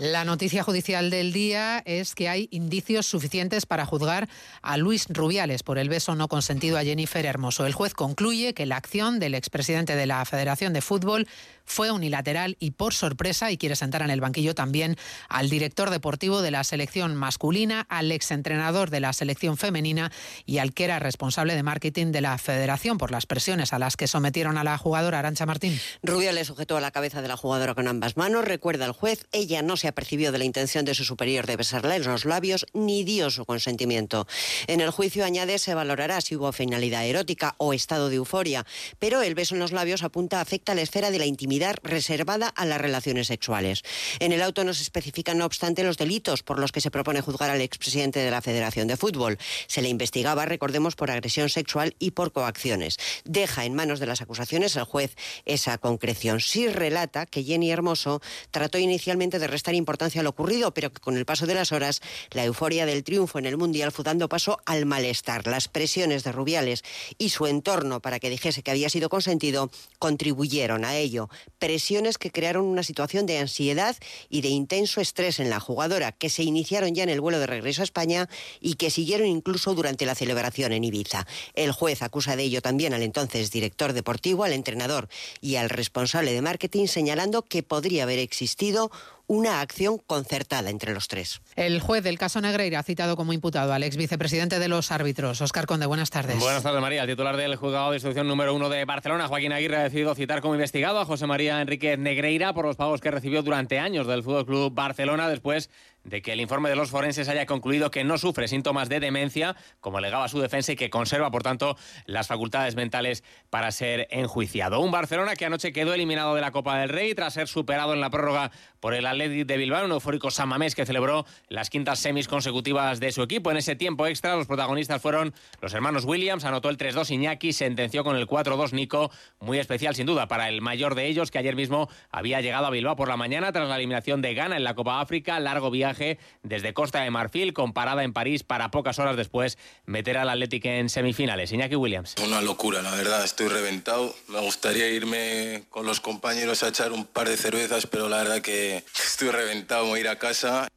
La noticia judicial del día es que hay indicios suficientes para juzgar a Luis Rubiales por el beso no consentido a Jennifer Hermoso. El juez concluye que la acción del expresidente de la Federación de Fútbol fue unilateral y por sorpresa y quiere sentar en el banquillo también al director deportivo de la selección masculina, al exentrenador de la selección femenina y al que era responsable de marketing de la federación por las presiones a las que sometieron a la jugadora Arancha Martín. Rubiales sujetó a la cabeza de la jugadora con ambas manos. Recuerda el juez, ella no se percibió de la intención de su superior de besarle en los labios ni dio su consentimiento. En el juicio, añade, se valorará si hubo finalidad erótica o estado de euforia, pero el beso en los labios apunta afecta a la esfera de la intimidad reservada a las relaciones sexuales. En el auto no se especifican, no obstante, los delitos por los que se propone juzgar al expresidente de la Federación de Fútbol. Se le investigaba, recordemos, por agresión sexual y por coacciones. Deja en manos de las acusaciones el juez esa concreción. Sí relata que Jenny Hermoso trató inicialmente de restar importancia a lo ocurrido, pero que con el paso de las horas, la euforia del triunfo en el Mundial fue dando paso al malestar. Las presiones de Rubiales y su entorno para que dijese que había sido consentido contribuyeron a ello. Presiones que crearon una situación de ansiedad y de intenso estrés en la jugadora, que se iniciaron ya en el vuelo de regreso a España y que siguieron incluso durante la celebración en Ibiza. El juez acusa de ello también al entonces director deportivo, al entrenador y al responsable de marketing, señalando que podría haber existido una acción concertada entre los tres. El juez del caso Negreira ha citado como imputado al ex vicepresidente de los árbitros, Oscar Conde. Buenas tardes. Buenas tardes, María. El titular del juzgado de instrucción número uno de Barcelona, Joaquín Aguirre, ha decidido citar como investigado a José María Enrique Negreira por los pagos que recibió durante años del Fútbol Club Barcelona después de que el informe de los forenses haya concluido que no sufre síntomas de demencia, como alegaba su defensa, y que conserva, por tanto, las facultades mentales para ser enjuiciado. Un Barcelona que anoche quedó eliminado de la Copa del Rey tras ser superado en la prórroga por el Athletic de Bilbao, un eufórico Samamés que celebró las quintas semis consecutivas de su equipo. En ese tiempo extra, los protagonistas fueron los hermanos Williams, anotó el 3-2 Iñaki, sentenció con el 4-2 Nico, muy especial sin duda para el mayor de ellos, que ayer mismo había llegado a Bilbao por la mañana tras la eliminación de Ghana en la Copa África, largo viaje desde Costa de Marfil, con parada en París para pocas horas después meter al Atlético en semifinales. Iñaki Williams. Una locura, la verdad, estoy reventado. Me gustaría irme con los compañeros a echar un par de cervezas, pero la verdad que estoy reventado, voy a ir a casa.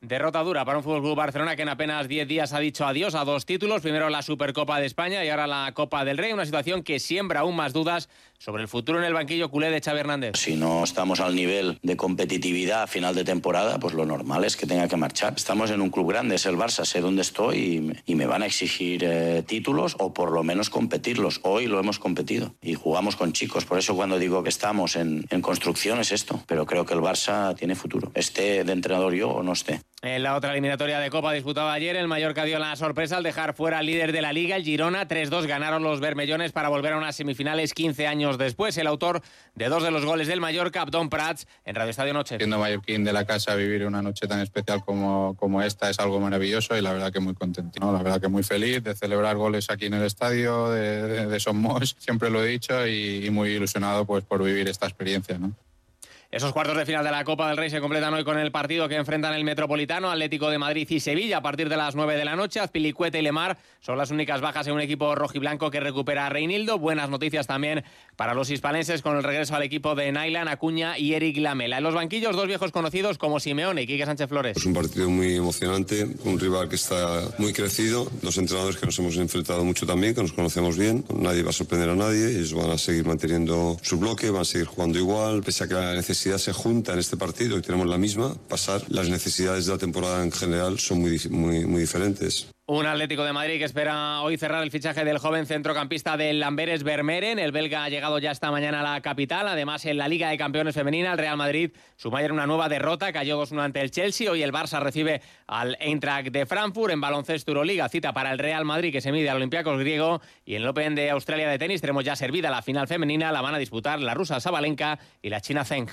Derrota dura para un Fútbol Club Barcelona que en apenas 10 días ha dicho adiós a dos títulos, primero la Supercopa de España y ahora la Copa del Rey, una situación que siembra aún más dudas sobre el futuro en el banquillo culé de Xavi Hernández. Si no estamos al nivel de competitividad a final de temporada, pues lo normal es que tenga que marchar. Estamos en un club grande, es el Barça, sé dónde estoy y, me van a exigir eh, títulos o por lo menos competirlos. Hoy lo hemos competido y jugamos con chicos, por eso cuando digo que estamos en, en construcción es esto, pero creo que el Barça tiene futuro, esté de entrenador yo o no esté. En la otra eliminatoria de Copa disputada ayer, el Mallorca dio la sorpresa al dejar fuera al líder de la Liga, el Girona. 3-2 ganaron los bermellones para volver a unas semifinales 15 años después. El autor de dos de los goles del Mallorca, Abdón Prats, en Radio Estadio Noche. Siendo mallorquín de la casa, vivir una noche tan especial como, como esta es algo maravilloso y la verdad que muy contento. La verdad que muy feliz de celebrar goles aquí en el estadio de, de, Somos, siempre lo he dicho, y, y muy ilusionado pues, por vivir esta experiencia. ¿no? Esos cuartos de final de la Copa del Rey se completan hoy con el partido que enfrentan el Metropolitano, Atlético de Madrid y Sevilla a partir de las 9 de la noche. Azpilicueta y Lemar son las únicas bajas en un equipo rojiblanco que recupera a Reinildo. Buenas noticias también para los hispalenses con el regreso al equipo de Nailan, Acuña y Eric Lamela. En los banquillos, dos viejos conocidos como Simeone y Quique Sánchez Flores. Es un partido muy emocionante, un rival que está muy crecido, dos entrenadores que nos hemos enfrentado mucho también, que nos conocemos bien. Nadie va a sorprender a nadie, ellos van a seguir manteniendo su bloque, van a seguir jugando igual, pese a que la necesidad se junta en este partido y tenemos la misma, pasar, las necesidades de la temporada en general son muy, muy, muy diferentes. Un Atlético de Madrid que espera hoy cerrar el fichaje del joven centrocampista del Lamberes Vermeeren. El belga ha llegado ya esta mañana a la capital. Además, en la Liga de Campeones Femenina, el Real Madrid suma ayer una nueva derrota. Cayó 2-1 ante el Chelsea. Hoy el Barça recibe al Eintracht de Frankfurt. En baloncesto Euroliga, cita para el Real Madrid que se mide al Olympiacos griego. Y en el Open de Australia de tenis tenemos ya servida la final femenina. La van a disputar la rusa Sabalenka y la china Zeng.